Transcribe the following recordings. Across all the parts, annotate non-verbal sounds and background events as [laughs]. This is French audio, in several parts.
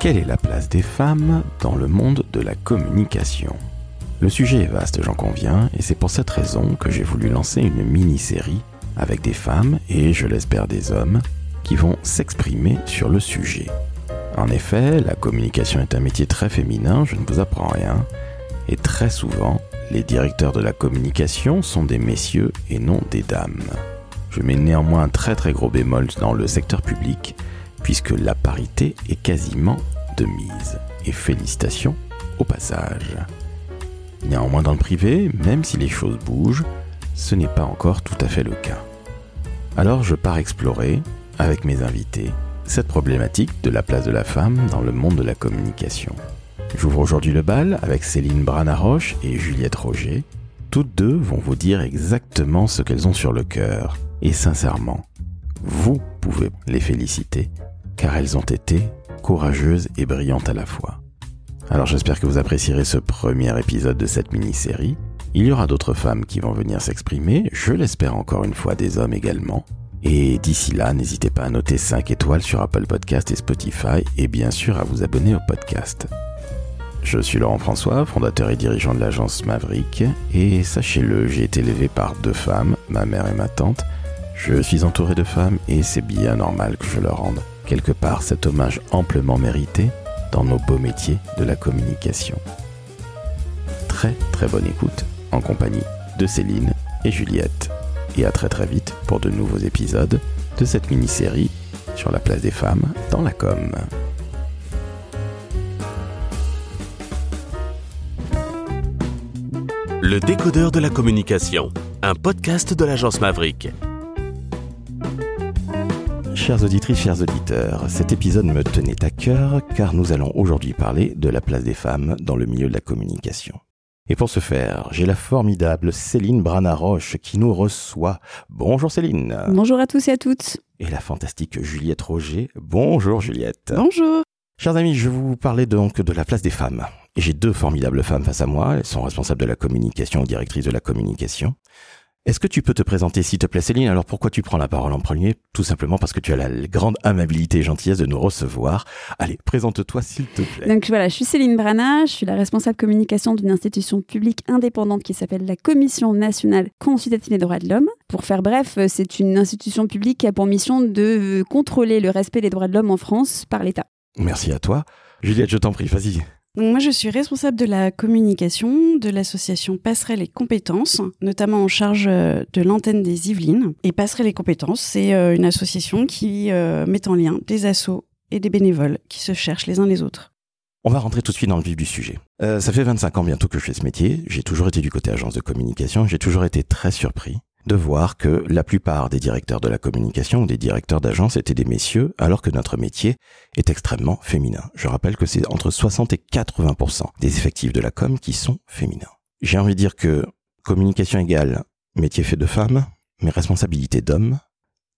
Quelle est la place des femmes dans le monde de la communication? Le sujet est vaste, j'en conviens, et c'est pour cette raison que j'ai voulu lancer une mini-série avec des femmes et, je l'espère, des hommes qui vont s'exprimer sur le sujet. En effet, la communication est un métier très féminin, je ne vous apprends rien, et très souvent, les directeurs de la communication sont des messieurs et non des dames. Je mets néanmoins un très très gros bémol dans le secteur public, puisque la parité est quasiment de mise. Et félicitations au passage. Néanmoins dans le privé, même si les choses bougent, ce n'est pas encore tout à fait le cas. Alors je pars explorer, avec mes invités, cette problématique de la place de la femme dans le monde de la communication. J'ouvre aujourd'hui le bal avec Céline Branaroche et Juliette Roger. Toutes deux vont vous dire exactement ce qu'elles ont sur le cœur. Et sincèrement, vous pouvez les féliciter, car elles ont été courageuses et brillantes à la fois. Alors j'espère que vous apprécierez ce premier épisode de cette mini-série. Il y aura d'autres femmes qui vont venir s'exprimer, je l'espère encore une fois des hommes également. Et d'ici là, n'hésitez pas à noter 5 étoiles sur Apple Podcast et Spotify et bien sûr à vous abonner au podcast. Je suis Laurent François, fondateur et dirigeant de l'agence Maverick, et sachez-le, j'ai été élevé par deux femmes, ma mère et ma tante. Je suis entouré de femmes et c'est bien normal que je leur rende quelque part cet hommage amplement mérité dans nos beaux métiers de la communication. Très très bonne écoute en compagnie de Céline et Juliette. Et à très très vite pour de nouveaux épisodes de cette mini-série sur la place des femmes dans la com. Le décodeur de la communication, un podcast de l'agence Maverick. Chères auditrices, chers auditeurs, cet épisode me tenait à cœur car nous allons aujourd'hui parler de la place des femmes dans le milieu de la communication. Et pour ce faire, j'ai la formidable Céline Branaroche qui nous reçoit. Bonjour Céline. Bonjour à tous et à toutes. Et la fantastique Juliette Roger. Bonjour Juliette. Bonjour. Chers amis, je vais vous parler donc de la place des femmes. J'ai deux formidables femmes face à moi. Elles sont responsables de la communication, directrices de la communication. Est-ce que tu peux te présenter, s'il te plaît, Céline? Alors pourquoi tu prends la parole en premier? Tout simplement parce que tu as la grande amabilité et gentillesse de nous recevoir. Allez, présente-toi, s'il te plaît. Donc voilà, je suis Céline Brana, je suis la responsable communication d'une institution publique indépendante qui s'appelle la Commission nationale consultative des droits de l'homme. Pour faire bref, c'est une institution publique qui a pour mission de contrôler le respect des droits de l'homme en France par l'État. Merci à toi. Juliette, je t'en prie, vas-y. Moi, je suis responsable de la communication de l'association Passerelle et Compétences, notamment en charge euh, de l'antenne des Yvelines. Et Passerelle et Compétences, c'est euh, une association qui euh, met en lien des assos et des bénévoles qui se cherchent les uns les autres. On va rentrer tout de suite dans le vif du sujet. ça fait 25 ans bientôt que je fais ce métier. J'ai toujours été du côté agence de communication. J'ai toujours été très surpris de voir que la plupart des directeurs de la communication ou des directeurs d'agence étaient des messieurs, alors que notre métier est extrêmement féminin. Je rappelle que c'est entre 60 et 80% des effectifs de la com qui sont féminins. J'ai envie de dire que communication égale métier fait de femmes, mais responsabilité d'hommes,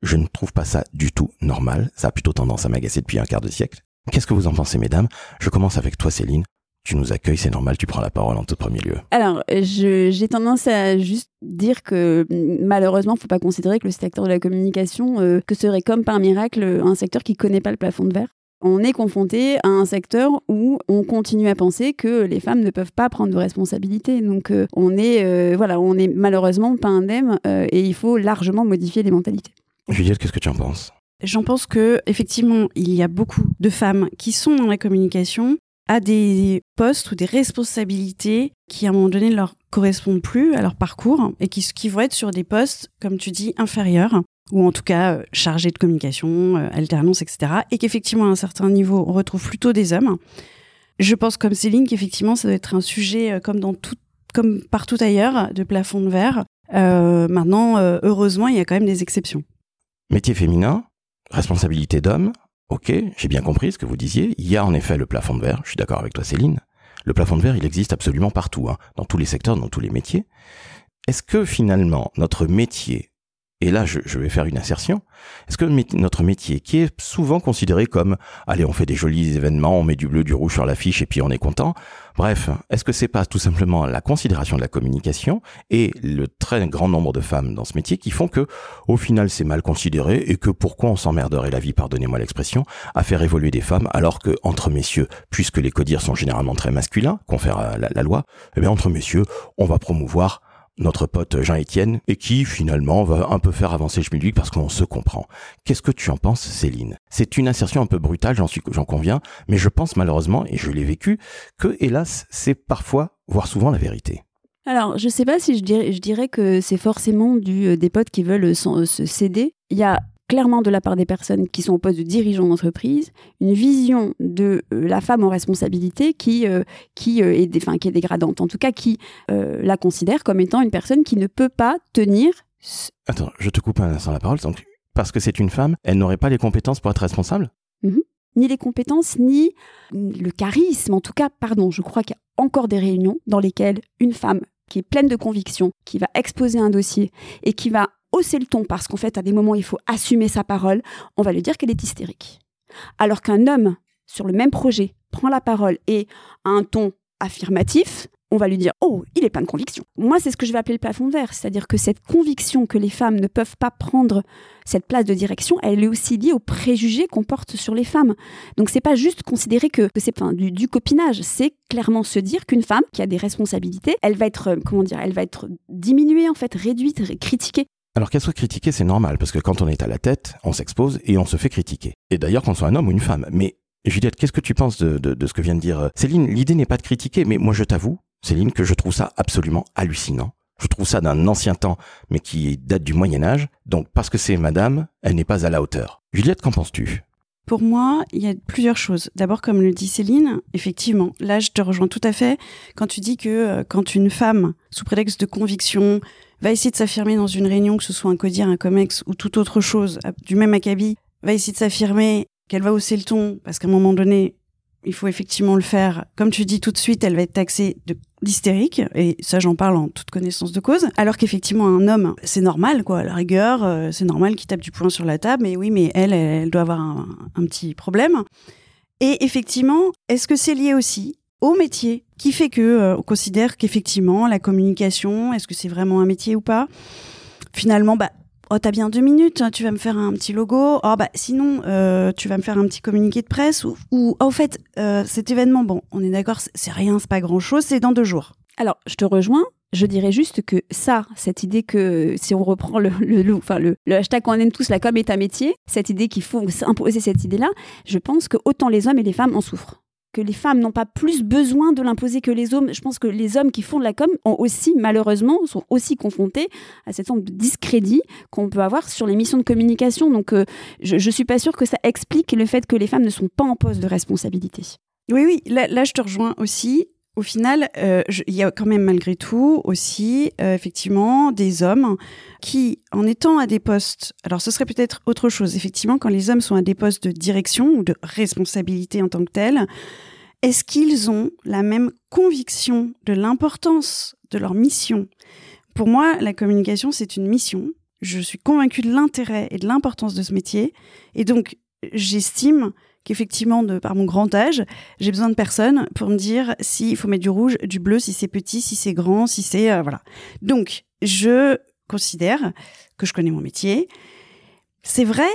je ne trouve pas ça du tout normal. Ça a plutôt tendance à m'agacer depuis un quart de siècle. Qu'est-ce que vous en pensez, mesdames? Je commence avec toi, Céline tu nous accueilles, c'est normal, tu prends la parole en tout premier lieu. Alors, j'ai tendance à juste dire que malheureusement, il ne faut pas considérer que le secteur de la communication, euh, que serait comme par miracle un secteur qui ne connaît pas le plafond de verre. On est confronté à un secteur où on continue à penser que les femmes ne peuvent pas prendre de responsabilités. Donc, euh, on est, euh, voilà, on est malheureusement pas indemne et il faut largement modifier les mentalités. Juliette, qu'est-ce que tu en penses? J'en pense que effectivement, il y a beaucoup de femmes qui sont dans la communication, à des postes ou des responsabilités qui à un moment donné ne leur correspondent plus à leur parcours et qui, vont être sur des postes, comme tu dis, inférieurs ou en tout cas euh, chargés de communication, euh, alternance, etc. Et qu'effectivement à un certain niveau on retrouve plutôt des hommes. Je pense comme Céline qu'effectivement ça doit être un sujet euh, comme dans tout, comme partout ailleurs de plafond de verre. maintenant, heureusement, il y a quand même des exceptions. Métier féminin, responsabilité d'homme, Ok, j'ai bien compris ce que vous disiez. Il y a en effet le plafond de verre. Je suis d'accord avec toi, Céline. Le plafond de verre, il existe absolument partout, hein, dans tous les secteurs, dans tous les métiers. Est-ce que finalement, notre métier et là je, vais faire une insertion, est-ce que notre métier, qui est souvent considéré comme, allez, on fait des jolis événements, on met du bleu, du rouge sur l'affiche et puis on est content, bref, est-ce que c'est pas tout simplement la considération de la communication et le très grand nombre de femmes dans ce métier qui font que, au final, c'est mal considéré et que pourquoi on s'emmerderait la vie, pardonnez-moi l'expression, à faire évoluer des femmes alors que entre messieurs, puisque les codires sont généralement très masculins, confère la, la loi, eh bien entre messieurs, on va promouvoir notre pote Jean-Étienne, et qui finalement va un peu faire avancer schmilblick parce qu'on se comprend. Qu'est-ce que tu en penses, Céline? C'est une insertion un peu brutale, j'en suis, j'en conviens, mais je pense malheureusement, et je l'ai vécu, que hélas, c'est parfois, voire souvent la vérité. Alors, je sais pas si je dirais, que c'est forcément euh, des potes qui veulent se céder. Il y a clairement de la part des personnes qui sont au poste de dirigeant d'entreprise une vision de euh, la femme en responsabilité qui, euh, qui, euh, est, enfin, qui est dégradante, en tout cas qui la considère comme étant une personne qui ne peut pas tenir. Attends, je te coupe un instant la parole. Donc, parce que c'est une femme, elle n'aurait pas les compétences pour être responsable? Mhm. Ni les compétences, ni le charisme. En tout cas, pardon, je crois qu'il y a encore des réunions dans lesquelles une femme qui est pleine de conviction, qui va exposer un dossier et qui va hausser le ton parce qu'en fait, à des moments, il faut assumer sa parole, on va lui dire qu'elle est hystérique. Alors qu'un homme, sur le même projet, prend la parole et a un ton affirmatif, on va lui dire Oh, il est plein de conviction. Moi, c'est ce que je vais appeler le plafond verre. C'est-à-dire que cette conviction que les femmes ne peuvent pas prendre cette place de direction, elle est aussi liée aux préjugés qu'on porte sur les femmes. Donc, c'est pas juste considérer que, c'est du, du, copinage. C'est clairement se dire qu'une femme qui a des responsabilités, elle va être, euh, comment dire, elle va être diminuée, en fait, réduite, critiquée. Alors qu'elle soit critiquée, c'est normal, parce que quand on est à la tête, on s'expose et on se fait critiquer. Et d'ailleurs, qu'on soit un homme ou une femme. Mais Juliette, qu'est-ce que tu penses de, ce que vient de dire euh, Céline? L'idée n'est pas de critiquer, mais moi je t'avoue, Céline, que je trouve ça absolument hallucinant. Je trouve ça d'un ancien temps, mais qui date du Moyen Âge. Donc parce que c'est madame, elle n'est pas à la hauteur. Juliette, qu'en penses-tu? Pour moi, il y a plusieurs choses. D'abord, comme le dit Céline, effectivement, là, je te rejoins tout à fait quand tu dis que euh, quand une femme, sous prétexte de conviction, va essayer de s'affirmer dans une réunion, que ce soit un codir, un comex ou toute autre chose du même acabit, va essayer de s'affirmer, qu'elle va hausser le ton, parce qu'à un moment donné, il faut effectivement le faire. Comme tu dis tout de suite, elle va être taxée d'hystérique, et ça j'en parle en toute connaissance de cause. Alors qu'effectivement un homme, c'est normal quoi, à la rigueur, euh, c'est normal qu'il tape du poing sur la table, mais oui, mais elle, elle, doit avoir un, un petit problème. Et effectivement, est-ce que c'est lié aussi au métier qui fait que euh, on considère qu'effectivement la communication, est-ce que c'est vraiment un métier ou pas? Finalement, bah oh t'as bien deux minutes, hein, tu vas me faire un petit logo. Oh bah sinon euh, tu vas me faire un petit communiqué de presse ou, oh, au fait euh, cet événement, bon on est d'accord, c'est rien, c'est pas grand chose, c'est dans deux jours. Alors je te rejoins. Je dirais juste que ça, cette idée que si on reprend le, le, le hashtag qu'on aime tous, la com est un métier, cette idée qu'il faut imposer cette idée-là, je pense que autant les hommes et les femmes en souffrent que les femmes n'ont pas plus besoin de l'imposer que les hommes. Je pense que les hommes qui font de la com ont aussi, malheureusement, sont aussi confrontés à cette forme de discrédit qu'on peut avoir sur les missions de communication. Donc, euh, je ne suis pas sûre que ça explique le fait que les femmes ne sont pas en poste de responsabilité. Oui, oui, là, je te rejoins aussi. Au final, euh, il y a quand même malgré tout aussi euh, effectivement des hommes qui, en étant à des postes, alors ce serait peut-être autre chose, effectivement, quand les hommes sont à des postes de direction ou de responsabilité en tant que tels, est-ce qu'ils ont la même conviction de l'importance de leur mission? Pour moi, la communication, c'est une mission. Je suis convaincue de l'intérêt et de l'importance de ce métier. Et donc, j'estime qu'effectivement, de par mon grand âge, j'ai besoin de personnes pour me dire s'il faut mettre du rouge, du bleu, si c'est petit, si c'est grand, si c'est euh, voilà. Donc, je considère que je connais mon métier. C'est vrai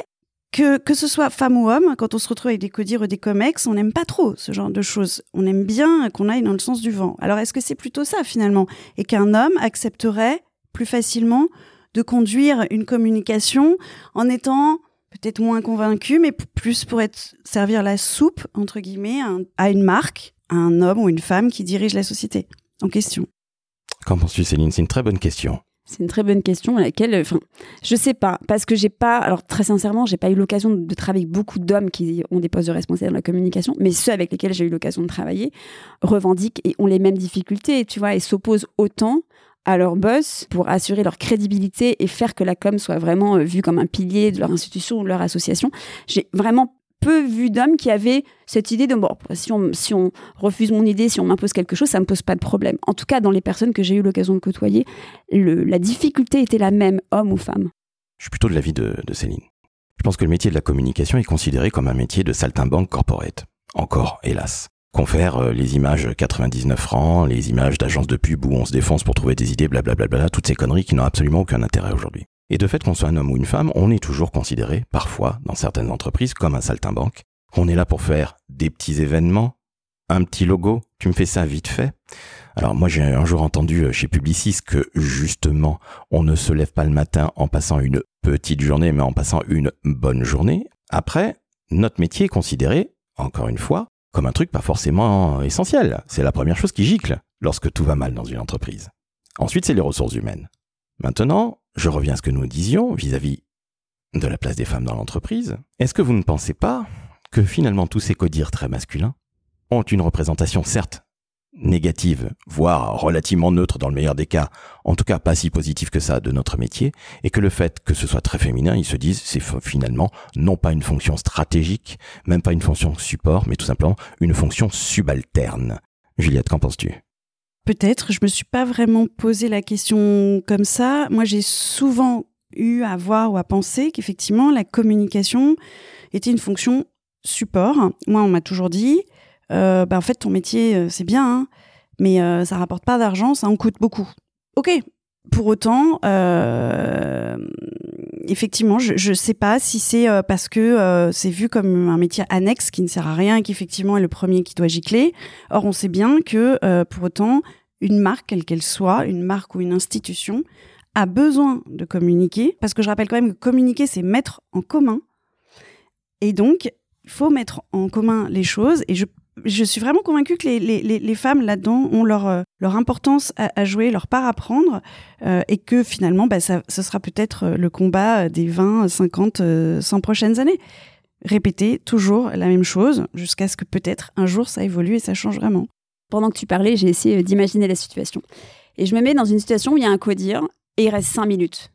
que que ce soit femme ou homme, quand on se retrouve avec des codires ou des comex, on n'aime pas trop ce genre de choses. On aime bien qu'on aille dans le sens du vent. Alors, est-ce que c'est plutôt ça finalement? Et qu'un homme accepterait plus facilement de conduire une communication en étant peut-être moins convaincu, mais plus pour être servir la soupe entre guillemets à une marque, à un homme ou une femme qui dirige la société en question. Qu'en penses-tu, Céline? C'est une très bonne question. C'est une très bonne question à laquelle, enfin, je sais pas, parce que j'ai pas, alors très sincèrement, j'ai pas eu l'occasion de travailler avec beaucoup d'hommes qui ont des postes de responsable dans la communication, mais ceux avec lesquels j'ai eu l'occasion de travailler revendiquent et ont les mêmes difficultés, tu vois, et s'opposent autant à leur boss pour assurer leur crédibilité et faire que la com soit vraiment euh, vue comme un pilier de leur institution ou de leur association. J'ai vraiment peu vu d'hommes qui avaient cette idée de bon, si on, si on refuse mon idée, si on m'impose quelque chose, ça me pose pas de problème. En tout cas, dans les personnes que j'ai eu l'occasion de côtoyer, la difficulté était la même, homme ou femme. Je suis plutôt de l'avis de, de Céline. Je pense que le métier de la communication est considéré comme un métier de saltimbanque corporate. Encore, hélas. Confère euh, les images 99 francs, les images d'agences de pub où on se défonce pour trouver des idées, blablabla, toutes ces conneries qui n'ont absolument aucun intérêt aujourd'hui. Et de fait qu'on soit un homme ou une femme, on est toujours considéré, parfois, dans certaines entreprises, comme un saltimbanque. On est là pour faire des petits événements, un petit logo, tu me fais ça vite fait. Alors moi j'ai un jour entendu euh, chez Publicis que justement on ne se lève pas le matin en passant une petite journée mais en passant une bonne journée. Après, notre métier est considéré, encore une fois, comme un truc pas forcément essentiel. C'est la première chose qui gicle lorsque tout va mal dans une entreprise. Ensuite c'est les ressources humaines. Maintenant, je reviens à ce que nous disions vis-à-vis de la place des femmes dans l'entreprise. Est-ce que vous ne pensez pas que finalement tous ces codires très masculins ont une représentation certes négative, voire relativement neutre dans le meilleur des cas, en tout cas pas si positive que ça de notre métier, et que le fait que ce soit très féminin, ils se disent c'est finalement non pas une fonction stratégique, même pas une fonction support, mais tout simplement une fonction subalterne. Juliette, qu'en penses-tu? Peut-être, je me suis pas vraiment posé la question comme ça. Moi, j'ai souvent eu à voir ou à penser qu'effectivement la communication était une fonction support. Moi, on m'a toujours dit, euh, bah, en fait, ton métier, euh, c'est bien, hein, mais euh, ça rapporte pas d'argent, ça en coûte beaucoup. Ok. Pour autant, effectivement, je ne sais pas si c'est parce que c'est vu comme un métier annexe qui ne sert à rien et qu'effectivement est le premier qui doit gicler. Or, on sait bien que pour autant, une marque, quelle qu'elle soit, une marque ou une institution, a besoin de communiquer, parce que je rappelle quand même que communiquer, c'est mettre en commun. Et donc, il faut mettre en commun les choses. Et je je suis vraiment convaincue que les, les, les femmes là-dedans ont leur, euh, leur importance à, jouer, leur part à prendre, euh, et que finalement, bah, ça, ce sera peut-être euh, le combat des 20, 50, 100 prochaines années. Répéter toujours la même chose jusqu'à ce que peut-être un jour ça évolue et ça change vraiment. Pendant que tu parlais, j'ai essayé d'imaginer la situation. Et je me mets dans une situation où il y a un codir et il reste 5 minutes.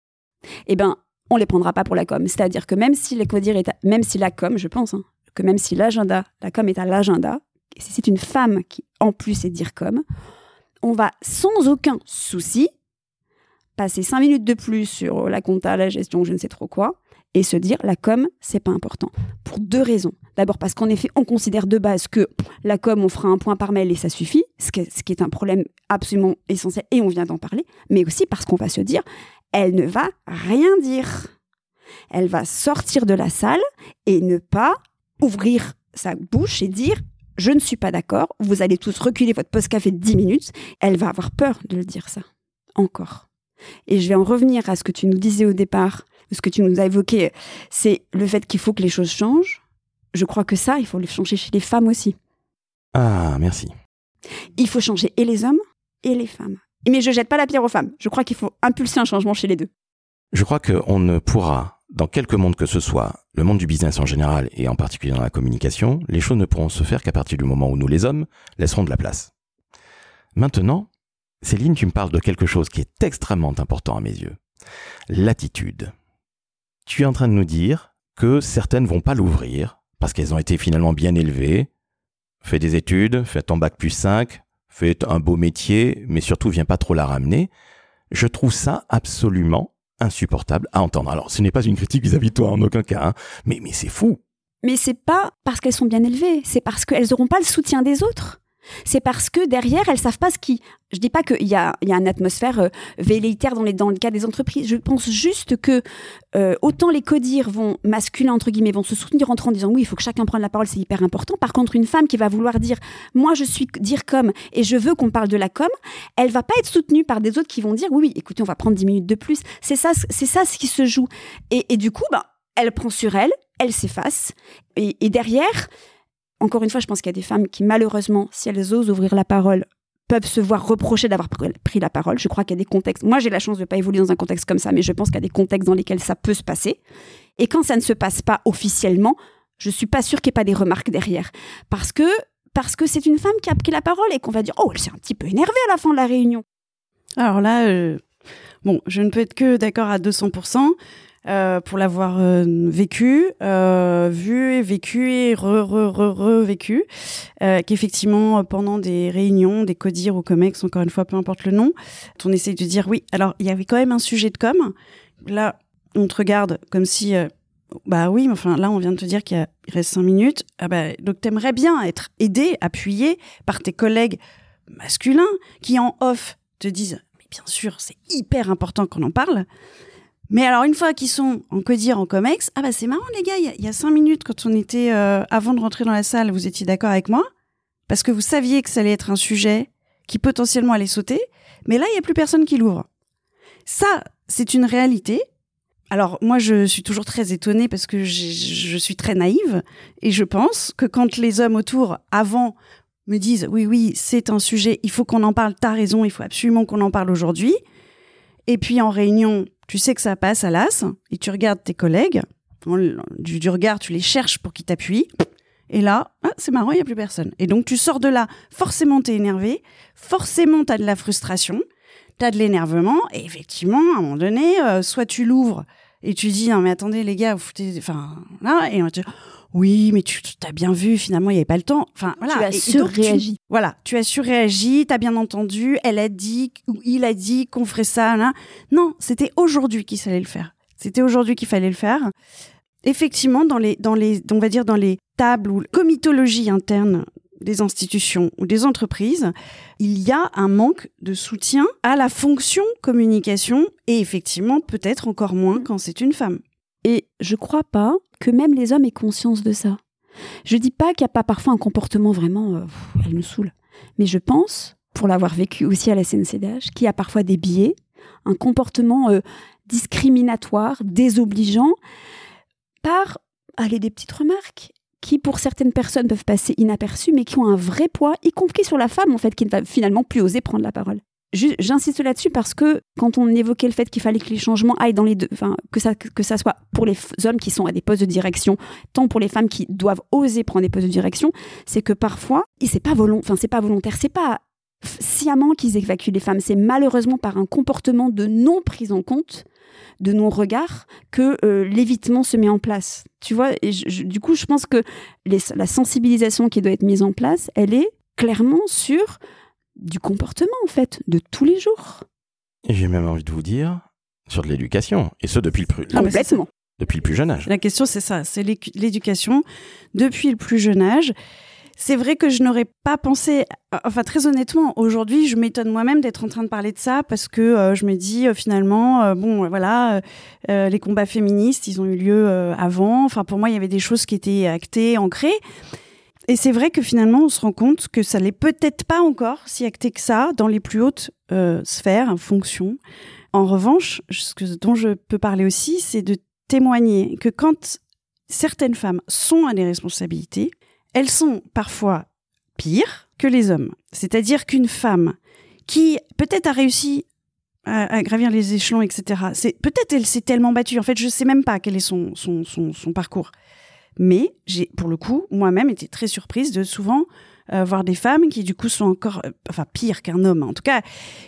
Eh ben, on les prendra pas pour la com. C'est-à-dire que même si les codir est même si la com, je pense, hein, que même si l'agenda, la com est à l'agenda, si c'est une femme qui en plus est dire comme, on va sans aucun souci passer cinq minutes de plus sur la compta, la gestion, je ne sais trop quoi, et se dire la com, c'est pas important. Pour deux raisons. D'abord parce qu'en effet, on considère de base que la com, on fera un point par mail et ça suffit, ce qui est un problème absolument essentiel et on vient d'en parler, mais aussi parce qu'on va se dire, elle ne va rien dire. Elle va sortir de la salle et ne pas ouvrir sa bouche et dire je ne suis pas d'accord, vous allez tous reculer votre post-café de 10 minutes, elle va avoir peur de le dire ça. Encore. Et je vais en revenir à ce que tu nous disais au départ, ce que tu nous as évoqué, c'est le fait qu'il faut que les choses changent. Je crois que ça, il faut le changer chez les femmes aussi. Ah, merci. Il faut changer et les hommes et les femmes. Mais je jette pas la pierre aux femmes. Je crois qu'il faut impulser un changement chez les deux. Je crois qu'on ne pourra dans quelque monde que ce soit, le monde du business en général et en particulier dans la communication, les choses ne pourront se faire qu'à partir du moment où nous, les hommes, laisserons de la place. Maintenant, Céline, tu me parles de quelque chose qui est extrêmement important à mes yeux. L'attitude. Tu es en train de nous dire que certaines vont pas l'ouvrir parce qu'elles ont été finalement bien élevées. Fais des études, fais ton bac plus 5, fais un beau métier, mais surtout viens pas trop la ramener. Je trouve ça absolument insupportable à entendre. Alors, ce n'est pas une critique vis-à-vis de toi en aucun cas, hein. mais, mais c'est fou. Mais c'est pas parce qu'elles sont bien élevées, c'est parce qu'elles n'auront pas le soutien des autres. C'est parce que derrière, elles savent pas ce qui. Je dis pas qu'il y a, y a une atmosphère euh, dans, dans le cas des entreprises. Je pense juste que euh, autant les codires vont masculins entre guillemets vont se soutenir entre en disant oui, il faut que chacun prenne la parole, c'est hyper important. Par contre, une femme qui va vouloir dire moi je suis dire comme et je veux qu'on parle de la com, elle va pas être soutenue par des autres qui vont dire oui, oui écoutez, on va prendre 10 minutes de plus. C'est ça, c'est ça ce qui se joue. Et, et du coup, ben, elle prend sur elle, elle s'efface et derrière encore une fois, je pense qu'il y a des femmes qui, malheureusement, si elles osent ouvrir la parole, peuvent se voir reprocher d'avoir pris la parole. Je crois qu'il y a des contextes. Moi, j'ai la chance de ne pas évoluer dans un contexte comme ça, mais je pense qu'il y a des contextes dans lesquels ça peut se passer. Et quand ça ne se passe pas officiellement, je suis pas sûre qu'il n'y ait pas des remarques derrière. Parce que parce que c'est une femme qui a pris la parole et qu'on va dire oh elle s'est un petit peu énervée à la fin de la réunion. Alors là, euh, bon, je ne peux être que d'accord à 200%. Euh, pour l'avoir euh, vécu, euh, vu et vécu et re, re, qu'effectivement pendant des réunions, des CODIR ou COMEX, encore une fois, peu importe le nom, on essaye de dire oui. Alors il y avait quand même un sujet de com. Là, on te regarde comme si, bah oui, mais enfin là, on vient de te dire qu'il reste cinq minutes. Ah bah, donc t'aimerais bien être aidé, appuyé par tes collègues masculins qui en off te disent, mais bien sûr, c'est hyper important qu'on en parle. Mais alors une fois qu'ils sont en codir, en comex, ah bah c'est marrant les gars, il y a- cinq minutes quand on était euh, avant de rentrer dans la salle, vous étiez d'accord avec moi? Parce que vous saviez que ça allait être un sujet qui potentiellement allait sauter, mais là il y a plus personne qui l'ouvre. Ça, c'est une réalité. Alors moi je suis toujours très étonnée parce que je suis très naïve et je pense que quand les hommes autour avant me disent oui oui c'est un sujet, il faut qu'on en parle, t'as raison, il faut absolument qu'on en parle aujourd'hui. Et puis en réunion, tu sais que ça passe à l'as et tu regardes tes collègues, du, regard tu les cherches pour qu'ils t'appuient. Et là, ah, c'est marrant, il n'y a plus personne. Et donc tu sors de là, forcément t'es énervé, forcément t'as de la frustration, t'as de l'énervement, et effectivement, à un moment donné, euh, soit tu l'ouvres et tu dis non mais attendez les gars, vous foutez, oui mais tu t'as bien vu, finalement il n'y avait pas le temps. Enfin voilà. Tu as surréagi. voilà, tu as surréagi, t'as bien entendu, elle a dit ou il a dit qu'on ferait ça. Là. Non, c'était aujourd'hui qu'il fallait le faire. C'était aujourd'hui qu'il fallait le faire. Effectivement, dans les, dans les, on va dire dans les tables ou comitologie interne des institutions ou des entreprises, il y a un manque de soutien à la fonction communication et effectivement peut-être encore moins quand c'est une femme. Et je crois pas que même les hommes aient conscience de ça. Je dis pas qu'il n'y a pas parfois un comportement vraiment, euh, elle nous saoule. Mais je pense, pour l'avoir vécu aussi à la CNCDH, qu'il y a parfois des biais, un comportement euh, discriminatoire, désobligeant, par, allez, des petites remarques qui, pour certaines personnes, peuvent passer inaperçues, mais qui ont un vrai poids, y compris sur la femme, en fait, qui ne va finalement plus oser prendre la parole. J'insiste là-dessus parce que quand on évoquait le fait qu'il fallait que les changements aillent dans les deux, que ça que ça soit pour les hommes qui sont à des postes de direction, tant pour les femmes qui doivent oser prendre des postes de direction, c'est que parfois, c'est pas pas volontaire, c'est pas sciemment qu'ils évacuent les femmes, c'est malheureusement par un comportement de non prise en compte de non regard que euh, l'évitement se met en place. Tu vois, du coup, je pense que la sensibilisation qui doit être mise en place, elle est clairement sur du comportement en fait de tous les jours. Et j'ai même envie de vous dire sur de l'éducation, et ce depuis le, plus- Ah, Complètement. depuis le plus jeune âge. La question, c'est ça, c'est l'éducation depuis le plus jeune âge. C'est vrai que je n'aurais pas pensé, enfin très honnêtement, aujourd'hui, je m'étonne moi-même d'être en train de parler de ça parce que euh, je me dis euh, finalement, euh, bon, euh, voilà, euh, euh, les combats féministes, ils ont eu lieu euh, avant. Enfin, pour moi, il y avait des choses qui étaient actées, ancrées. Et c'est vrai que finalement, on se rend compte que ça l'est peut-être pas encore si acté que ça dans les plus hautes euh, sphères, fonctions. En revanche, ce dont je peux parler aussi, c'est de témoigner que quand certaines femmes sont à des responsabilités, elles sont parfois pires que les hommes. C'est-à-dire qu'une femme qui peut-être a réussi à, gravir les échelons, etc. Peut-être elle s'est tellement battue. En fait, je sais même pas quel est son, son, son parcours. Mais j'ai, pour le coup, moi-même été très surprise de souvent euh, voir des femmes qui, du coup, sont encore, euh, enfin, pire qu'un homme, en tout cas,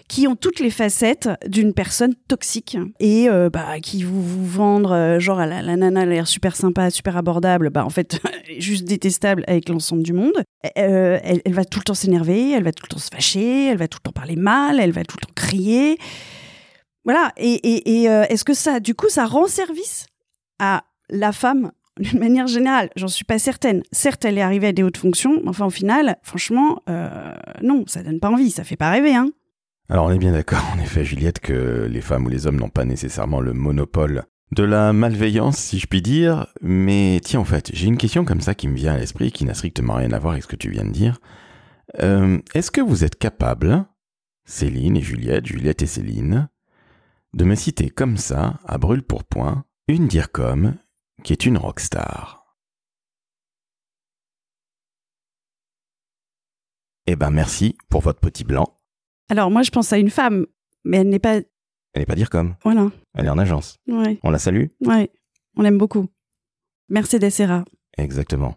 qui ont toutes les facettes d'une personne toxique et euh, bah, qui vous, vous vendre, genre, la, la nana a l'air super sympa, super abordable, bah, en fait, [laughs] juste détestable avec l'ensemble du monde. Elle, va tout le temps s'énerver, elle va tout le temps se fâcher, elle va tout le temps parler mal, elle va tout le temps crier. Voilà. Et, et, est-ce que ça, du coup, ça rend service à la femme d'une manière générale J'en suis pas certaine. Certes, elle est arrivée à des hautes fonctions, mais enfin, au final, franchement, euh, non, ça donne pas envie, ça fait pas rêver, hein. Alors on est bien d'accord en effet Juliette que les femmes ou les hommes n'ont pas nécessairement le monopole de la malveillance si je puis dire, mais tiens en fait j'ai une question comme ça qui me vient à l'esprit qui n'a strictement rien à voir avec ce que tu viens de dire. Euh, Est-ce que vous êtes capable, Céline et Juliette, Juliette et Céline, de me citer comme ça, à brûle pour point, une DIRCOM qui est une rockstar Eh ben merci pour votre petit blanc. Alors, moi, je pense à une femme, mais elle n'est pas. Elle n'est pas DIRCOM, Voilà. elle est en agence. Ouais, On la salue ouais. On l'aime beaucoup. Mercedes Serra. Exactement.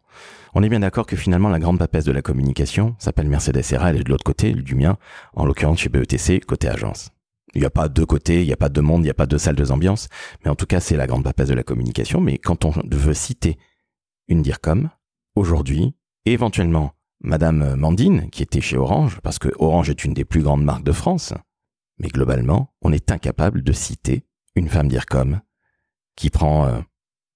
On est bien d'accord que finalement la grande papesse de la communication s'appelle Mercedes Serra, elle est de l'autre côté, du mien, en l'occurrence chez BETC, côté agence. Il n'y a pas deux côtés, il n'y a pas deux mondes, il n'y a pas deux salles, deux ambiances, mais en tout cas c'est la grande papesse de la communication, mais quand on veut citer une DIRCOM, aujourd'hui, éventuellement Madame Mandine, qui était chez Orange, parce que Orange est une des plus grandes marques de France, mais globalement, on est incapable de citer une femme DIRCOM qui prend euh,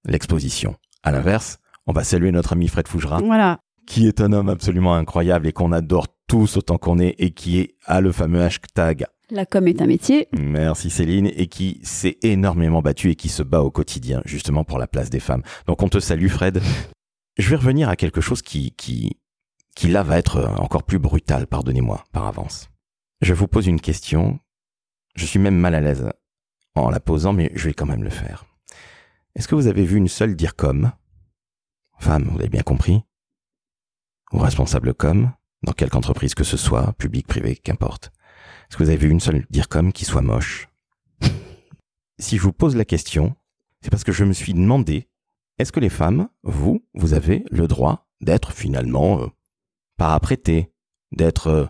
l'exposition. À l'inverse, on va saluer notre ami Fred Fougera, Voilà. qui est un homme absolument incroyable et qu'on adore tous autant qu'on est et qui est, a le fameux hashtag La com est un métier. Merci Céline et qui s'est énormément battu et qui se bat au quotidien justement pour la place des femmes. Donc on te salue Fred. Je vais revenir à quelque chose qui qui là va être encore plus brutal, pardonnez-moi par avance. Je vous pose une question. Je suis même mal à l'aise en la posant mais je vais quand même le faire. Est-ce que vous avez vu une seule dire comme femme, vous avez bien compris? Ou responsable comme dans quelque entreprise que ce soit, public, privé, qu'importe. Est-ce que vous avez vu une seule dire comme qui soit moche? Si je vous pose la question, c'est parce que je me suis demandé, est-ce que les femmes, vous, vous avez le droit d'être finalement euh, pas apprêtées, d'être euh,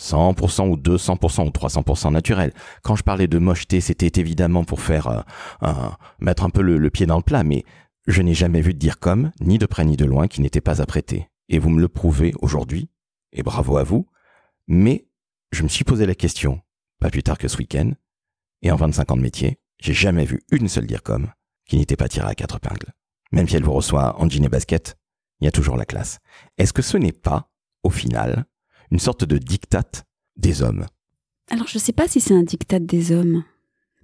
100% ou 200% ou 300% naturel. Quand je parlais de mocheté, c'était évidemment pour faire euh, mettre un peu le, pied dans le plat, mais je n'ai jamais vu de dire ni de près ni de loin, qui n'était pas apprêté. Et vous me le prouvez aujourd'hui, et bravo à vous, mais je me suis posé la question, pas plus tard que ce week-end, et en 25 ans de métier, j'ai jamais vu une seule dire comme qui n'était pas tirée à quatre épingles. Même si elle vous reçoit en jean et basket, il y a toujours la classe. Est-ce que ce n'est pas, au final, une sorte de dictate des hommes? Alors, je sais pas si c'est un diktat des hommes,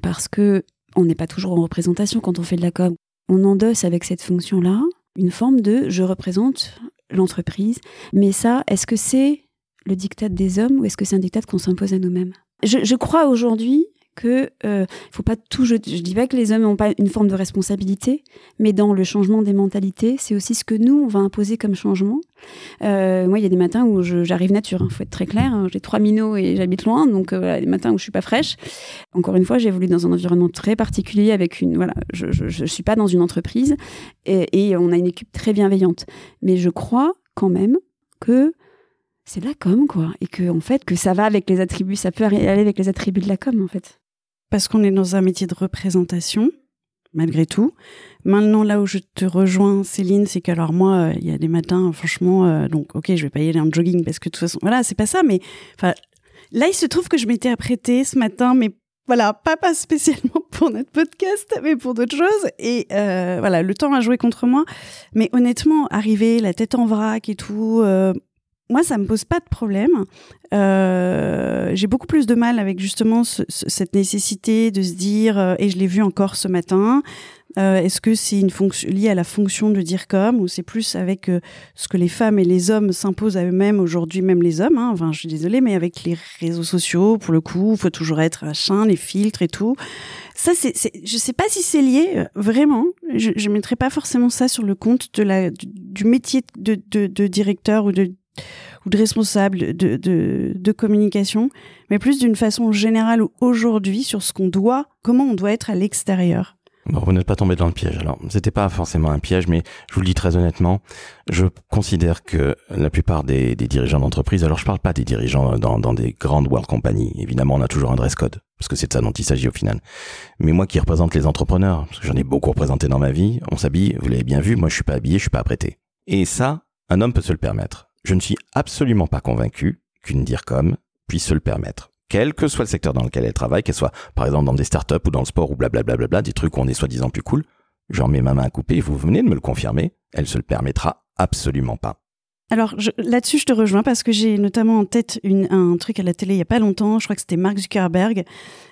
parce que on n'est pas toujours en représentation quand on fait de la com. On endosse avec cette fonction-là une forme de je représente l'entreprise. Mais ça, est-ce que c'est le diktat des hommes ou est-ce que c'est un diktat qu'on s'impose à nous-mêmes? Je, crois aujourd'hui que euh, faut pas tout. Je, je dis pas que les hommes n'ont pas une forme de responsabilité, mais dans le changement des mentalités, c'est aussi ce que nous on va imposer comme changement. Euh, moi, il y a des matins où j'arrive nature. Il faut être très clair. hein. J'ai trois minots et j'habite loin, donc euh, voilà, des matins où je suis pas fraîche. Encore une fois, j'ai évolué dans un environnement très particulier avec une voilà. Je, je, je suis pas dans une entreprise et on a une équipe très bienveillante. Mais je crois quand même que c'est la com, quoi, et que en fait que ça va avec les attributs, ça peut aller avec les attributs de la com, en fait. Parce qu'on est dans un métier de représentation, malgré tout. Maintenant, là où je te rejoins, Céline, c'est qu'alors moi, euh, il y a des matins, franchement, euh, donc ok, je vais pas y aller en jogging parce que de toute façon, voilà, c'est pas ça. Mais là, il se trouve que je m'étais apprêtée ce matin, mais voilà, pas pas spécialement pour notre podcast, mais pour d'autres choses. Et euh, voilà, le temps a joué contre moi. Mais honnêtement, arriver la tête en vrac et tout. Moi, ça me pose pas de problème. Euh, j'ai beaucoup plus de mal avec justement ce- ce- cette nécessité de se dire, euh, et je l'ai vu encore ce matin, euh, est-ce que c'est une fonction liée à la fonction de dire comme, ou c'est plus avec ce que les femmes et les hommes s'imposent à eux-mêmes aujourd'hui, même les hommes. Hein, enfin, je suis désolée, mais avec les réseaux sociaux, pour le coup, faut toujours être machin, les filtres et tout. Ça, c'est, c'est, je sais pas si c'est lié vraiment. Je, je mettrais pas forcément ça sur le compte du, métier de, de directeur ou de ou de responsable de, communication, mais plus d'une façon générale aujourd'hui sur ce qu'on doit, comment on doit être à l'extérieur. Vous n'êtes pas tombé dans le piège. Alors, c'était pas forcément un piège, mais je vous le dis très honnêtement, je considère que la plupart des, dirigeants d'entreprise, alors je parle pas des dirigeants dans, dans des grandes world companies. Évidemment, on a toujours un dress code, parce que c'est de ça dont il s'agit au final. Mais moi qui représente les entrepreneurs, parce que j'en ai beaucoup représenté dans ma vie, on s'habille, vous l'avez bien vu, moi je suis pas habillé, je suis pas apprêté. Et ça, un homme peut se le permettre. Je ne suis absolument pas convaincu qu'une DIRCOM puisse se le permettre. Quel que soit le secteur dans lequel elle travaille, qu'elle soit par exemple dans des startups ou dans le sport ou blablabla, des trucs où on est soi-disant plus cool, j'en mets ma main à couper et vous venez de me le confirmer, elle se le permettra absolument pas. Alors là-dessus, je te rejoins parce que j'ai notamment en tête un truc à la télé il y a pas longtemps. Je crois que c'était Mark Zuckerberg.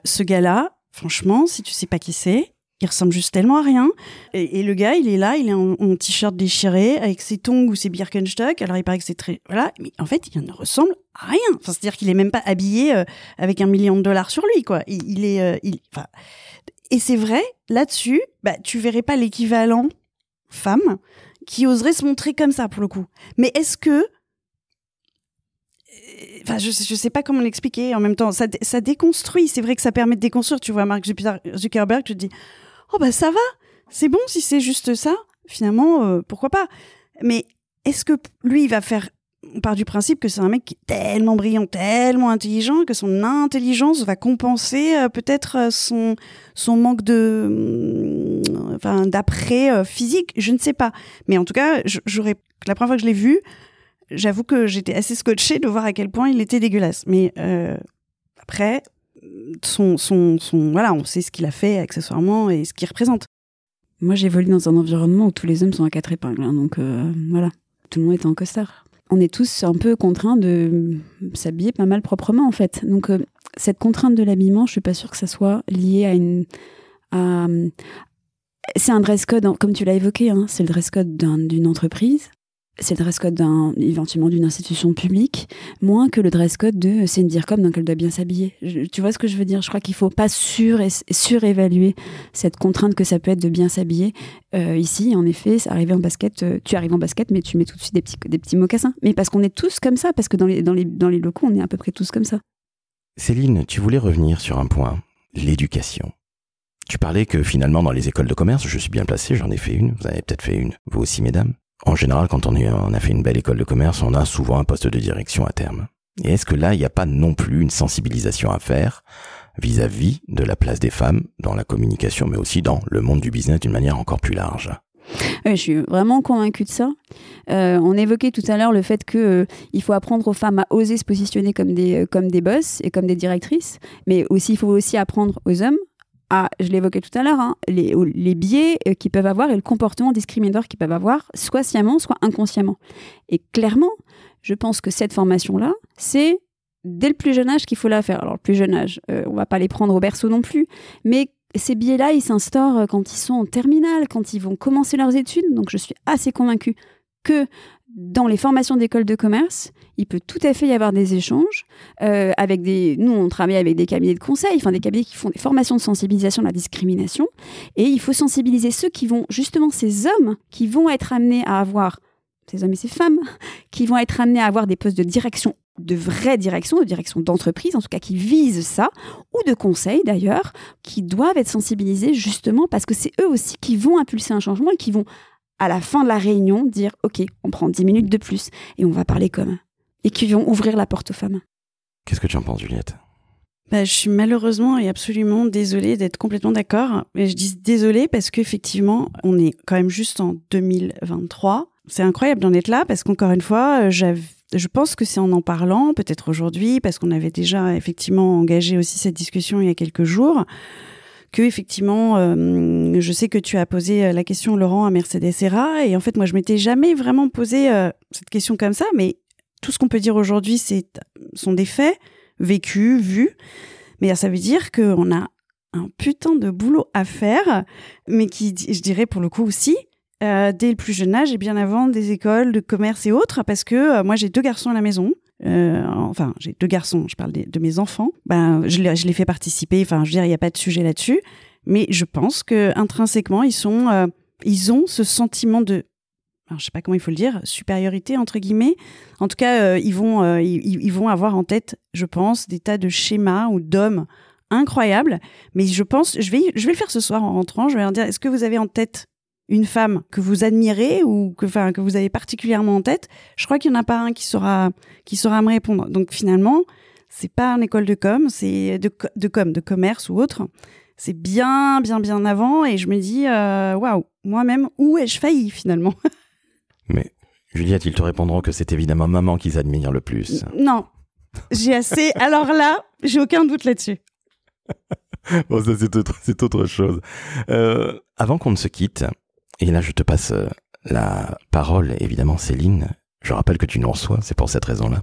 Ce gars-là, franchement, si tu sais pas qui c'est, il ressemble juste tellement à rien. Et, le gars, il est là, il est en, t-shirt déchiré avec ses tongs ou ses Birkenstock. Alors il paraît que c'est très voilà, mais en fait, il ne ressemble à rien. Enfin, c'est-à-dire qu'il est même pas habillé euh, avec un million de dollars sur lui, quoi. Il, est, euh, enfin, et c'est vrai là-dessus, bah tu verrais pas l'équivalent femme qui oserait se montrer comme ça pour le coup. Mais est-ce que euh, Enfin, je, je sais pas comment l'expliquer. En même temps, ça, ça déconstruit. C'est vrai que ça permet de déconstruire. Tu vois, Mark Zucker- Zuckerberg, tu te dis, oh bah ça va, c'est bon si c'est juste ça. Finalement, euh, pourquoi pas Mais est-ce que lui, il va faire On part du principe que c'est un mec qui est tellement brillant, tellement intelligent que son intelligence va compenser euh, peut-être euh, son son manque de, hum, enfin, d'après euh, physique? Je ne sais pas. Mais en tout cas, j'aurais la première fois que je l'ai vu, j'avoue que j'étais assez scotchée de voir à quel point il était dégueulasse. Mais euh, après, son, son, son, voilà, on sait ce qu'il a fait accessoirement et ce qu'il représente. Moi, j'évolue dans un environnement où tous les hommes sont à quatre épingles. hein, donc euh, voilà, tout le monde est en costard. On est tous un peu contraints de s'habiller pas mal proprement en fait. Donc euh, cette contrainte de l'habillement, je suis pas sûre que ça soit lié à une. à- c'est un dress code, hein, comme tu l'as évoqué, hein, c'est le dress code d'un- d'une entreprise. C'est le dress code d'un, éventuellement d'une institution publique, moins que le dress code de c'est une DIRCOM donc elle doit bien s'habiller. Tu vois ce que je veux dire? Je crois qu'il faut pas sur, surévaluer cette contrainte que ça peut être de bien s'habiller. Euh, ici, en effet, arrivé en basket, euh, tu arrives en basket, mais tu mets tout de suite des petits, des petits mocassins. Mais parce qu'on est tous comme ça, parce que dans les, dans, les, dans les locaux, on est à peu près tous comme ça. Céline, tu voulais revenir sur un point, l'éducation. Tu parlais que finalement dans les écoles de commerce, je suis bien placé, j'en ai fait une, vous en avez peut-être fait une, vous aussi mesdames. En général, quand on, a fait une belle école de commerce, on a souvent un poste de direction à terme. Et est-ce que là, il n'y a pas non plus une sensibilisation à faire vis-à-vis de la place des femmes dans la communication, mais aussi dans le monde du business d'une manière encore plus large? Ouais, je suis vraiment convaincue de ça. Euh, on évoquait tout à l'heure le fait que euh, faut apprendre aux femmes à oser se positionner comme des, euh, comme des boss et comme des directrices, mais aussi il faut aussi apprendre aux hommes je l'évoquais tout à l'heure, hein, les biais euh, qu'ils peuvent avoir et le comportement discriminatoire qu'ils peuvent avoir, soit sciemment, soit inconsciemment. Et clairement, je pense que cette formation-là, c'est dès le plus jeune âge qu'il faut la faire. Alors, le plus jeune âge, euh, on va pas les prendre au berceau non plus, mais ces biais-là, ils s'instaurent euh, quand ils sont en terminale, quand ils vont commencer leurs études. Donc, je suis assez convaincue que dans les formations d'école de commerce, il peut tout à fait y avoir des échanges euh, avec des. Nous, on travaille avec des cabinets de conseil, enfin des cabinets qui font des formations de sensibilisation à la discrimination, et il faut sensibiliser ceux qui vont justement ces hommes qui vont être amenés à avoir ces hommes et ces femmes [laughs] qui vont être amenés à avoir des postes de direction de vraie direction, de direction d'entreprise, en tout cas qui visent ça, ou de conseil d'ailleurs, qui doivent être sensibilisés justement parce que c'est eux aussi qui vont impulser un changement et qui vont, à la fin de la réunion, dire Ok, on prend 10 minutes de plus et on va parler comme. Et qui vont ouvrir la porte aux femmes. Qu'est-ce que tu en penses, Juliette? Bah, je suis malheureusement et absolument désolée d'être complètement d'accord. Et je dis désolée parce qu'effectivement, on est quand même juste en 2023. C'est incroyable d'en être là parce qu'encore une fois, j'avais- je pense que c'est en en parlant, peut-être aujourd'hui, parce qu'on avait déjà effectivement engagé aussi cette discussion il y a quelques jours, que effectivement, euh, je sais que tu as posé euh, la question, Laurent, à Mercedes Serra, et en fait, moi, je m'étais jamais vraiment posé euh, cette question comme ça, mais tout ce qu'on peut dire aujourd'hui, c'est sont des faits vécus, vus, mais ça veut dire qu'on a un putain de boulot à faire, mais qui, je dirais pour le coup aussi, dès le plus jeune âge et bien avant des écoles de commerce et autres, parce que moi j'ai deux garçons à la maison. Euh, enfin, j'ai deux garçons, je parle de mes enfants. Ben, je, je les fais participer. Enfin, je veux dire, il n'y a pas de sujet là-dessus. Mais je pense que intrinsèquement, ils sont, euh, ils ont ce sentiment de, alors, je sais pas comment il faut le dire, supériorité entre guillemets. En tout cas, euh, ils vont, ils vont avoir en tête, je pense, des tas de schémas ou d'hommes incroyables. Mais je pense, je vais, je vais le faire ce soir en rentrant. Je vais leur dire, est-ce que vous avez en tête une femme que vous admirez ou que, enfin, que vous avez particulièrement en tête Je crois qu'il n'y en a pas un qui saura, qui saura me répondre. Donc finalement, c'est pas une école de com, c'est de, de com, de commerce ou autre. C'est bien, bien, bien avant. Et je me dis, euh, waouh, moi-même, où ai-je failli finalement? [laughs] Mais Juliette, ils te répondront que c'est évidemment maman qu'ils admirent le plus? Non, j'ai assez. Alors là, j'ai aucun doute là-dessus. [laughs] Bon, ça c'est autre, autre chose. Euh, avant qu'on ne se quitte, et là je te passe euh, la parole, évidemment Céline, je rappelle que tu nous reçois, c'est pour cette raison-là.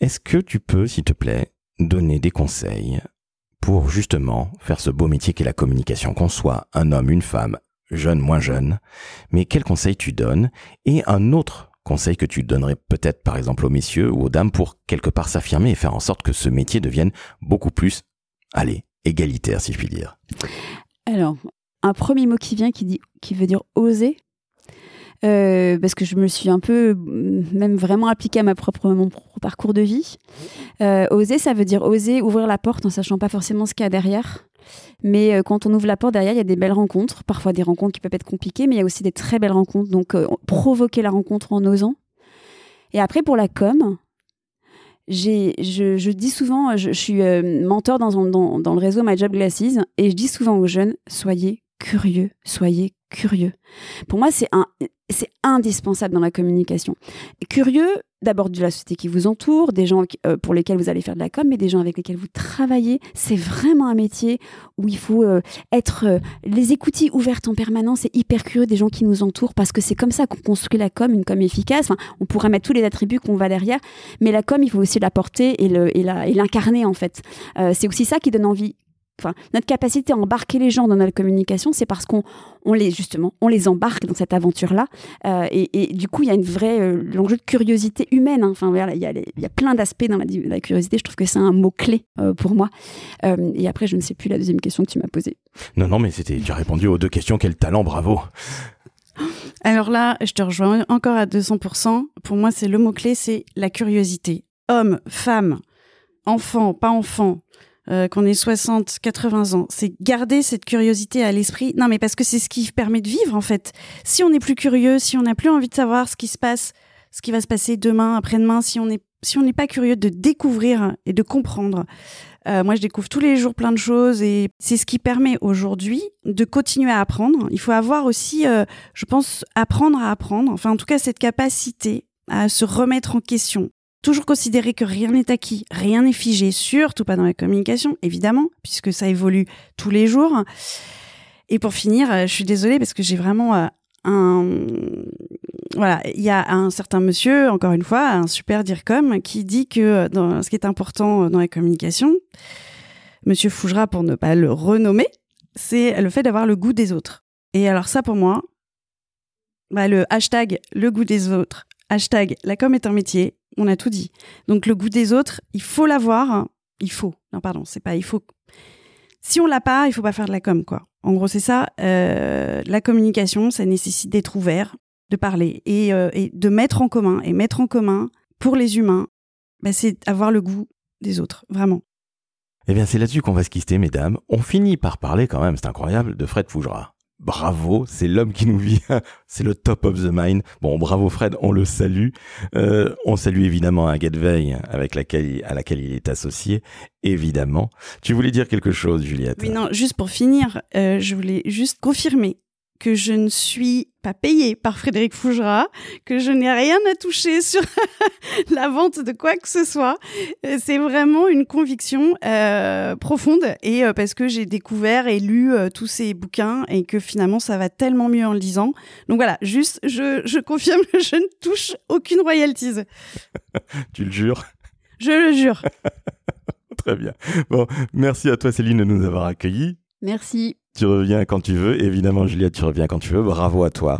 Est-ce que tu peux, s'il te plaît, donner des conseils pour justement faire ce beau métier qu'est la communication, qu'on soit un homme, une femme, jeune, moins jeune, mais quels conseils tu donnes Et un autre conseil que tu donnerais peut-être par exemple aux messieurs ou aux dames pour quelque part s'affirmer et faire en sorte que ce métier devienne beaucoup plus, allez, égalitaire si je puis dire? Alors, un premier mot qui vient qui, dit, qui veut dire oser. Euh, parce que je me suis un peu, mm, même vraiment appliquée à ma propre, mon parcours de vie. Euh, oser, ça veut dire oser ouvrir la porte en sachant pas forcément ce qu'il y a derrière. Mais euh, quand on ouvre la porte derrière, il y a des belles rencontres, parfois des rencontres qui peuvent être compliquées, mais il y a aussi des très belles rencontres. Donc, provoquer la rencontre en osant. Et après, pour la com, j'ai, je, dis souvent, je, je suis mentor dans, dans, dans le réseau My Job Glasses, et je dis souvent aux jeunes, soyez curieux, soyez curieux. Pour moi, c'est indispensable dans la communication. Curieux, d'abord de la société qui vous entoure, des gens euh, pour lesquels vous allez faire de la com, mais des gens avec lesquels vous travaillez. C'est vraiment un métier où il faut euh, être euh, les écoutilles ouvertes en permanence et hyper curieux des gens qui nous entourent parce que c'est comme ça qu'on construit la com, une com efficace. on pourrait mettre tous les attributs qu'on va derrière, mais la com, il faut aussi la porter et l'incarner en fait. c'est aussi ça qui donne envie notre capacité à embarquer les gens dans notre communication, c'est parce qu'on les justement, on les embarque dans cette aventure-là. Euh, et, du coup, il y a une vraie euh, l'enjeu de curiosité humaine. Hein. Enfin, il y, a, plein d'aspects dans la, curiosité. Je trouve que c'est un mot clé euh, pour moi. et après, je ne sais plus la deuxième question que tu m'as posée. Non, non, mais c'était tu as répondu aux deux questions. Quel talent, bravo. Alors là, je te rejoins encore à 200%. Pour moi, c'est le mot clé, c'est la curiosité. Homme, femme, enfant, pas enfant, euh, qu'on ait 60, 80 ans. C'est garder cette curiosité à l'esprit. Non, mais parce que c'est ce qui permet de vivre, en fait. Si on n'est plus curieux, si on n'a plus envie de savoir ce qui se passe, ce qui va se passer demain, après-demain, si on n'est si on n'est pas curieux de découvrir et de comprendre, euh, moi je découvre tous les jours plein de choses et c'est ce qui permet aujourd'hui de continuer à apprendre. Il faut avoir aussi, euh, je pense, apprendre à apprendre. Enfin, en tout cas, cette capacité à se remettre en question, Toujours considérer que rien n'est acquis, rien n'est figé, surtout pas dans la communication, évidemment, puisque ça évolue tous les jours. Et pour finir, euh, je suis désolée parce que j'ai vraiment euh, un voilà, il y a un certain monsieur, encore une fois, un super DIRCOM, qui dit que dans ce qui est important dans la communication, monsieur Fougera, pour ne pas le renommer, c'est le fait d'avoir le goût des autres. Et alors ça, pour moi, bah, le hashtag le goût des autres, hashtag la com est un métier, on a tout dit. Donc le goût des autres, il faut l'avoir. Il faut. Non, pardon, c'est pas il faut. Si on l'a pas, il faut pas faire de la com, quoi. En gros, c'est ça. Euh, la communication, ça nécessite d'être ouvert, de parler euh, et, de mettre en commun. Et mettre en commun pour les humains, bah, c'est avoir le goût des autres, vraiment. Eh bien, c'est là-dessus qu'on va se quitter, mesdames. On finit par parler quand même, c'est incroyable, de Fred Fougera bravo, c'est l'homme qui nous vient, [laughs] c'est le top of the mind. Bon, bravo Fred, on le salue. Euh, on salue évidemment à Gatveil avec laquelle, à laquelle il est associé, évidemment. Tu voulais dire quelque chose, Juliette? Oui, non, juste pour finir, euh, je voulais juste confirmer que je ne suis pas payée par Frédéric Fougera, que je n'ai rien à toucher sur [laughs] la vente de quoi que ce soit. Euh, c'est vraiment une conviction euh, profonde et euh, parce que j'ai découvert et lu tous ces bouquins et que finalement ça va tellement mieux en le lisant. Donc voilà, juste je, je confirme que [laughs] je ne touche aucune royalties. [laughs] tu le jures? Je le jure. Très bien. Bon, merci à toi Céline de nous avoir accueillis. Merci. Tu reviens quand tu veux. Évidemment, Juliette, tu reviens quand tu veux. Bravo à toi.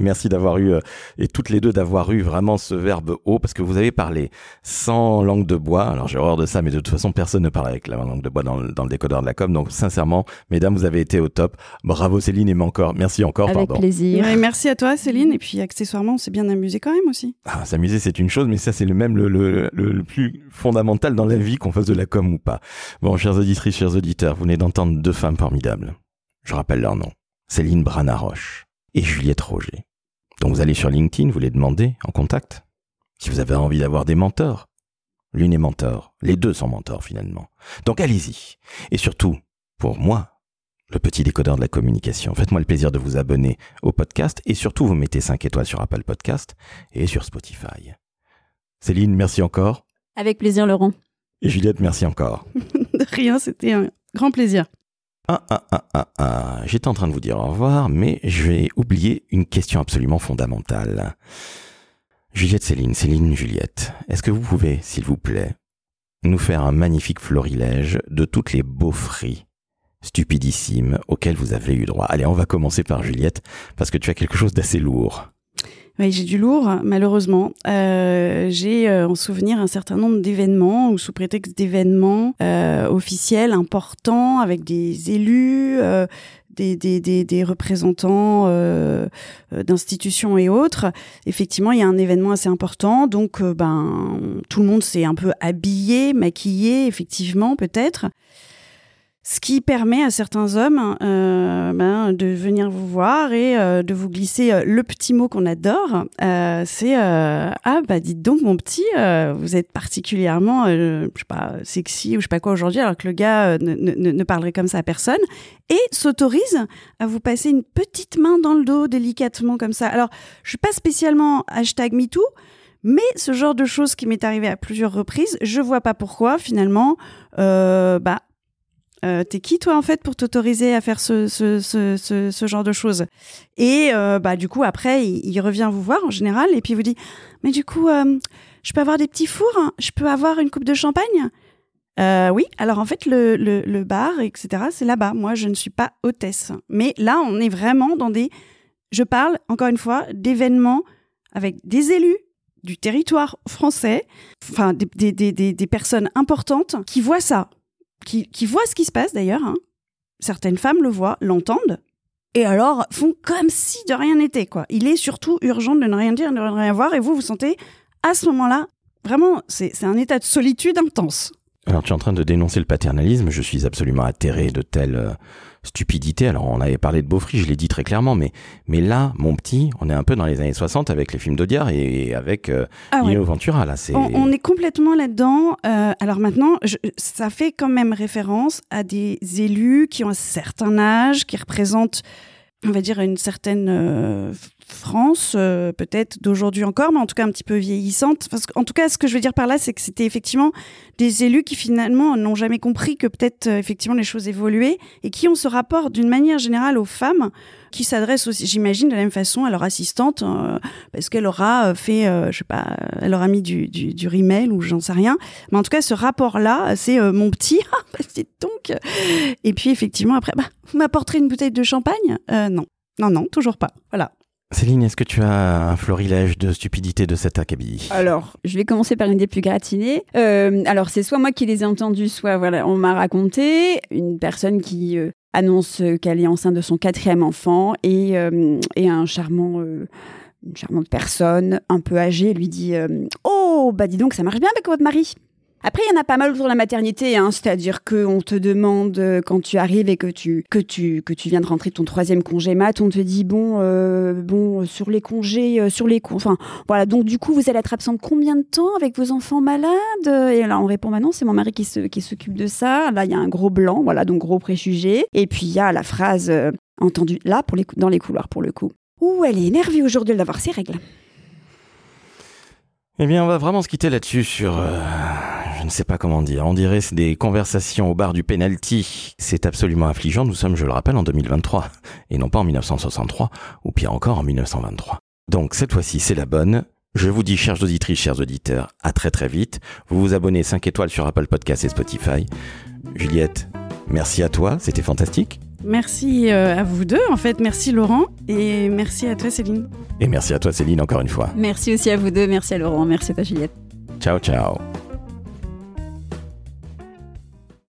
Merci d'avoir eu, euh, et toutes les deux d'avoir eu vraiment ce verbe haut, parce que vous avez parlé sans langue de bois. Alors j'ai horreur de ça, mais de toute façon, personne ne parle avec la langue de bois dans le, dans le décodeur de la com. Donc sincèrement, mesdames, vous avez été au top. Bravo Céline et encore. Merci encore. Avec plaisir. merci à toi Céline. Et puis accessoirement, on s'est bien amusé quand même aussi. Ah, s'amuser, c'est une chose, mais ça, c'est le même le, le, le, plus fondamental dans la vie, qu'on fasse de la com ou pas. Bon, chers auditrices, chers auditeurs, vous venez d'entendre deux femmes formidables. Je rappelle leur nom. Céline Branaroche et Juliette Roger. Donc vous allez sur LinkedIn, vous les demandez en contact. Si vous avez envie d'avoir des mentors. L'une est mentor, les deux sont mentors finalement. Donc allez-y. Et surtout, pour moi, le petit décodeur de la communication, faites-moi le plaisir de vous abonner au podcast et surtout vous mettez 5 étoiles sur Apple Podcast et sur Spotify. Céline, merci encore. Avec plaisir Laurent. Et Juliette, merci encore. [laughs] de rien, c'était un grand plaisir. Ah, ah, ah, ah, ah. J'étais en train de vous dire au revoir, mais je vais oublier une question absolument fondamentale. Juliette Céline, Céline Juliette, est-ce que vous pouvez, s'il vous plaît, nous faire un magnifique florilège de toutes les beaufries stupidissimes auxquelles vous avez eu droit? Allez, on va commencer par Juliette, parce que tu as quelque chose d'assez lourd. Oui, j'ai du lourd, malheureusement. Euh, j'ai euh, en souvenir un certain nombre d'événements ou sous prétexte d'événements euh, officiels importants avec des élus, euh, des, des, des, des, représentants euh, d'institutions et autres. Effectivement, il y a un événement assez important, donc ben tout le monde s'est un peu habillé, maquillé, effectivement, peut-être. Ce qui permet à certains hommes euh, ben, de venir vous voir et euh, de vous glisser euh, le petit mot qu'on adore. C'est ah bah dites donc mon petit, vous êtes particulièrement, je sais pas sexy ou je sais pas quoi aujourd'hui, alors que le gars ne, parlerait comme ça à personne et s'autorise à vous passer une petite main dans le dos délicatement comme ça. Alors je suis pas spécialement hashtag MeToo. Mais ce genre de choses qui m'est arrivé à plusieurs reprises, je vois pas pourquoi finalement, bah euh, t'es qui toi en fait pour t'autoriser à faire ce, ce, ce, ce, genre de choses? Et euh, bah du coup après il, revient vous voir en général et puis vous dit mais du coup euh, je peux avoir des petits fours, je peux avoir une coupe de champagne? Euh, oui, alors en fait, le, le, le bar, etc., c'est là-bas. Moi, je ne suis pas hôtesse. Mais là, on est vraiment dans des. Je parle, encore une fois, d'événements avec des élus du territoire français, enfin, des, des, des personnes importantes qui voient ça qui, qui voient ce qui se passe d'ailleurs. Hein. Certaines femmes le voient, l'entendent, et alors font comme si de rien n'était. quoi. Il est surtout urgent de ne rien dire, de ne rien voir, et vous vous sentez à ce moment-là, vraiment, c'est un état de solitude intense. Alors tu es en train de dénoncer le paternalisme, je suis absolument atterré de telle euh, stupidité. Alors on avait parlé de Beaufry, je l'ai dit très clairement, mais, mais là, mon petit, on est un peu dans les années 60 avec les films d'Audiard et avec euh, Ah ouais. Ventura. Là, c'est... On, on est complètement là-dedans. Euh, alors maintenant, je- ça fait quand même référence à des élus qui ont un certain âge, qui représentent, on va dire, une certaine euh, France, euh, peut-être d'aujourd'hui encore, mais en tout cas un petit peu vieillissante. Qu'en tout cas, ce que je veux dire par là, c'est que c'était effectivement des élus qui finalement n'ont jamais compris que peut-être euh, effectivement les choses évoluaient et qui ont ce rapport d'une manière générale aux femmes qui s'adressent aussi, j'imagine, de la même façon à leur assistante, euh, parce qu'elle aura euh, fait, euh, je sais pas, euh, elle aura mis du, du, du rimel ou j'en sais rien. Mais en tout cas, ce rapport-là, c'est euh, mon petit, [laughs] ah, bah, c'est donc. Et puis effectivement, après, bah, vous m'apporterez une bouteille de champagne? Euh, Non, non, non, toujours pas. Voilà. Céline, est-ce que tu as un florilège de stupidité de cet acabit? Alors, je vais commencer par une des plus gratinées. Euh, alors, c'est soit moi qui les ai entendus, soit voilà, on m'a raconté une personne qui euh, annonce euh, qu'elle est enceinte de son quatrième enfant et, euh, un charmant, euh, une charmante personne un peu âgée lui dit Oh, bah dis donc, ça marche bien avec votre mari. Après, il y en a pas mal autour de la maternité, hein, c'est-à-dire qu'on te demande euh, quand tu arrives et que tu que tu que tu viens de rentrer de ton troisième congé mat, on te dit bon euh, bon sur les congés, euh, sur les enfin voilà, donc du coup, vous allez être absente combien de temps avec vos enfants malades? Et là, on répond, bah non, c'est mon mari qui se- qui s'occupe de ça. Là, il y a un gros blanc, voilà, donc gros préjugé. Et puis, il y a la phrase euh, entendue là, pour les, dans les couloirs, pour le coup. Ouh, elle est énervée aujourd'hui d'avoir ses règles. Eh bien, on va vraiment se quitter là-dessus sur... je ne sais pas comment dire. On dirait c'est des conversations au bar du penalty. C'est absolument affligeant. Nous sommes, je le rappelle, en 2023 et non pas en 1963 ou pire encore en 1923. Donc cette fois-ci, c'est la bonne. Je vous dis, chères auditrices, chers auditeurs, à très très vite. Vous vous abonnez 5 étoiles sur Apple Podcasts et Spotify. Juliette, merci à toi, c'était fantastique. Merci euh, à vous deux, en fait. Merci Laurent et merci à toi Céline. Et merci à toi Céline encore une fois. Merci aussi à vous deux, merci à Laurent, merci à toi Juliette. Ciao ciao.